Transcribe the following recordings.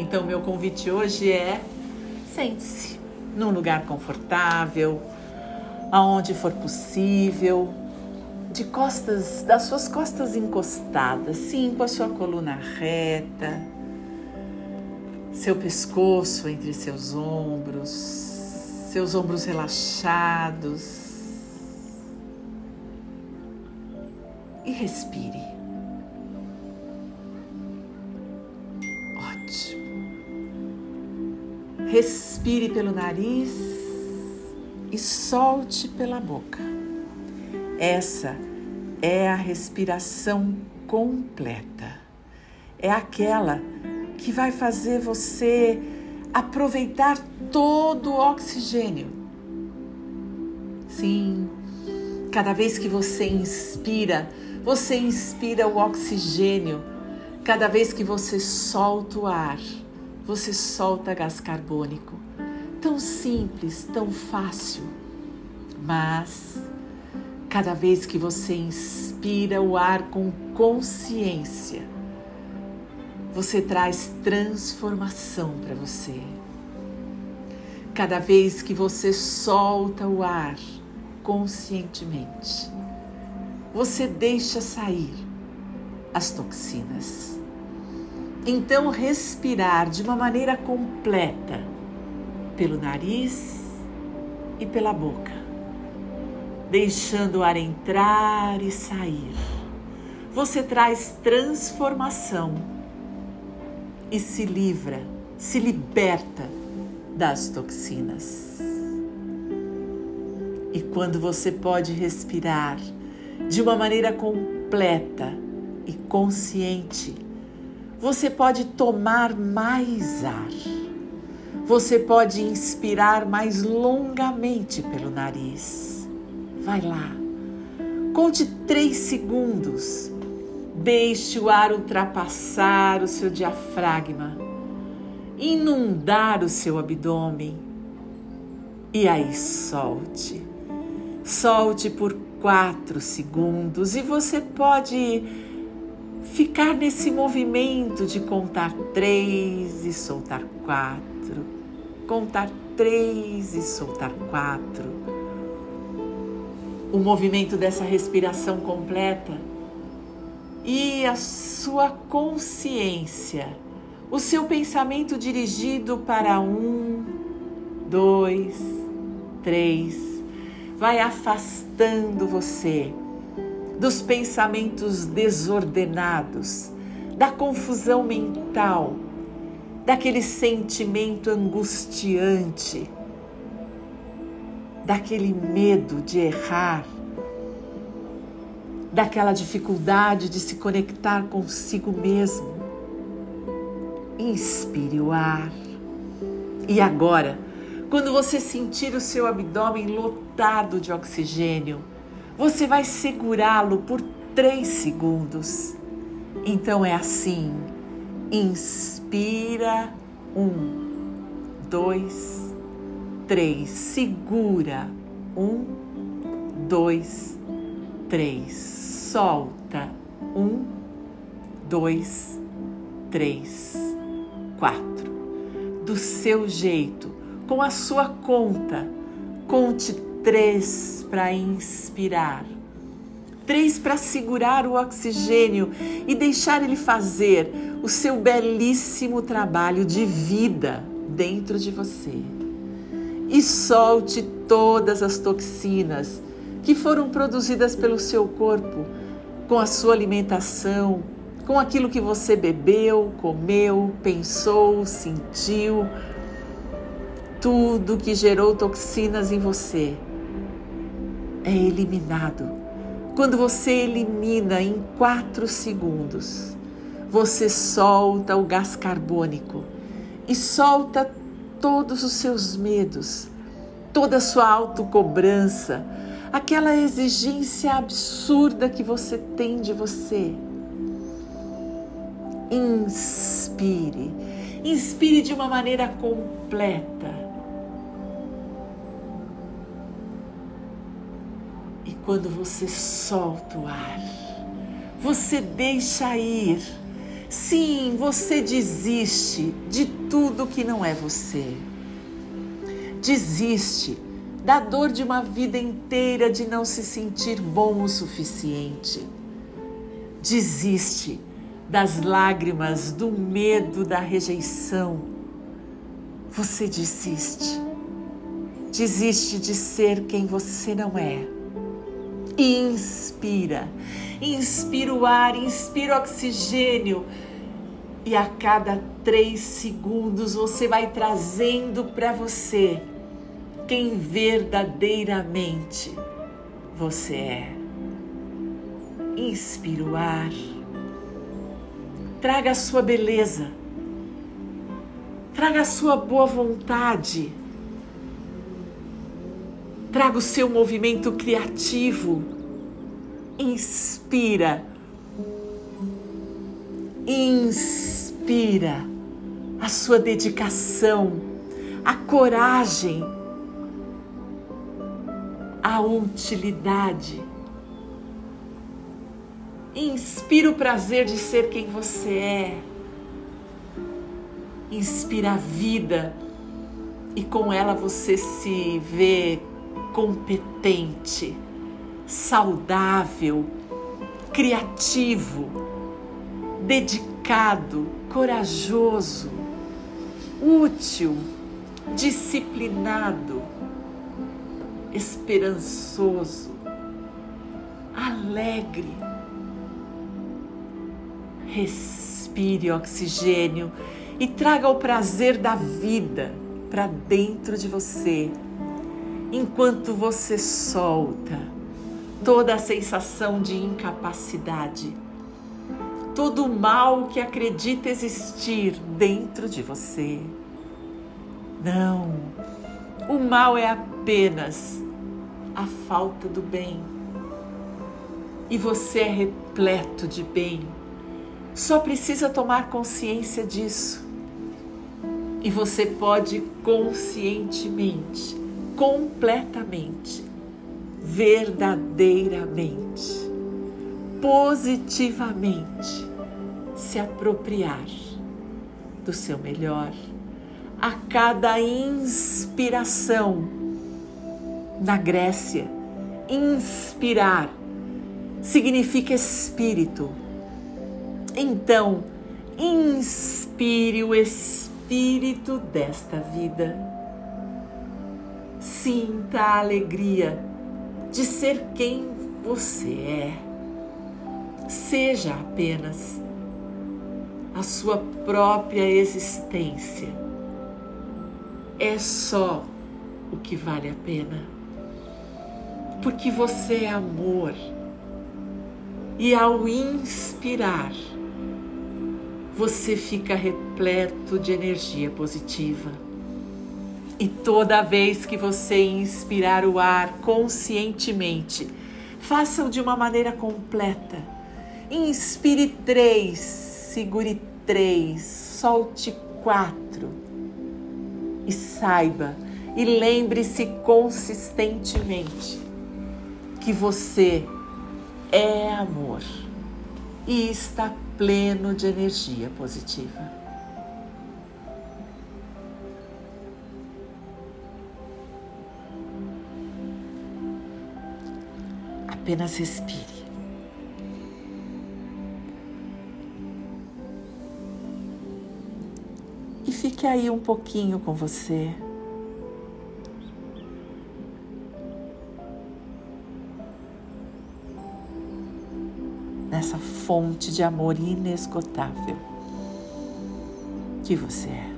Então, meu convite hoje é sente-se num lugar confortável, aonde for possível, de costas, das suas costas encostadas, sim, com a sua coluna reta, seu pescoço entre seus ombros, seus ombros relaxados. E respire. Respire pelo nariz e solte pela boca. Essa é a respiração completa. É aquela que vai fazer você aproveitar todo o oxigênio. Sim, cada vez que você inspira, você inspira o oxigênio. Cada vez que você solta o ar, você solta gás carbônico. Tão simples, tão fácil. Mas cada vez que você inspira o ar com consciência, você traz transformação para você. Cada vez que você solta o ar conscientemente, você deixa sair as toxinas. Então, respirar de uma maneira completa pelo nariz e pela boca, deixando o ar entrar e sair. Você traz transformação e se livra, se liberta das toxinas. E quando você pode respirar de uma maneira completa e consciente, você pode tomar mais ar. Você pode inspirar mais longamente pelo nariz. Vai lá. Conte três segundos. Deixe o ar ultrapassar o seu diafragma, inundar o seu abdômen. E aí solte. Solte por quatro segundos e você pode ficar nesse movimento de contar três e soltar quatro, contar três e soltar quatro. O movimento dessa respiração completa e a sua consciência, o seu pensamento dirigido para um, dois, três, vai afastando você dos pensamentos desordenados, da confusão mental, daquele sentimento angustiante, daquele medo de errar, daquela dificuldade de se conectar consigo mesmo. Inspire o ar. E agora, quando você sentir o seu abdômen lotado de oxigênio, você vai segurá-lo por três segundos. Então é assim: inspira, um, dois, três, segura, um, dois, três, solta, um, dois, três, quatro. Do seu jeito, com a sua conta, conte três para inspirar, três para segurar o oxigênio e deixar ele fazer o seu belíssimo trabalho de vida dentro de você. E solte todas as toxinas que foram produzidas pelo seu corpo com a sua alimentação, com aquilo que você bebeu, comeu, pensou, sentiu, tudo que gerou toxinas em você é eliminado. Quando você elimina em quatro segundos, você solta o gás carbônico e solta todos os seus medos, toda a sua autocobrança, aquela exigência absurda que você tem de você. Inspire, inspire de uma maneira completa quando você solta o ar, você deixa ir, Sim, você desiste de tudo que não é você. Desiste da dor de uma vida inteira de não se sentir bom o suficiente. Desiste das lágrimas, do medo, da rejeição. Você desiste. Desiste de ser quem você não é. Inspira, inspira o ar, inspira o oxigênio. E a cada três segundos você vai trazendo para você quem verdadeiramente você é. Inspira o ar. Traga a sua beleza. Traga a sua boa vontade. Traga o seu movimento criativo. Inspira. Inspira a sua dedicação, a coragem a utilidade. Inspira o prazer de ser quem você é. Inspira a vida e com ela você se vê competente, saudável, criativo, dedicado, corajoso, útil, disciplinado esperançoso, alegre. Respire oxigênio e traga o prazer da vida para dentro de você, enquanto você solta toda a sensação de incapacidade, todo o mal que acredita existir dentro de você. Não, o mal é apenas a falta do bem. E você é repleto de bem. Só precisa tomar consciência disso. E você pode conscientemente, completamente, verdadeiramente, positivamente se apropriar do seu melhor a cada inspiração na Grécia, inspirar significa espírito. Então, inspire o espírito desta vida. Sinta a alegria de ser quem você é. Seja apenas a sua própria existência. É só o que vale a pena porque você é amor. E ao inspirar, você fica repleto de energia positiva. E toda vez que você inspirar o ar conscientemente, faça-o de uma maneira completa. Inspire três, segure três, solte quatro. E saiba e lembre-se consistentemente que você é amor e está pleno de energia positiva. Apenas respire. E fique aí um pouquinho com você. nessa fonte de amor inesgotável que você é.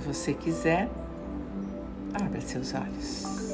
Quando você quiser, Abra seus olhos.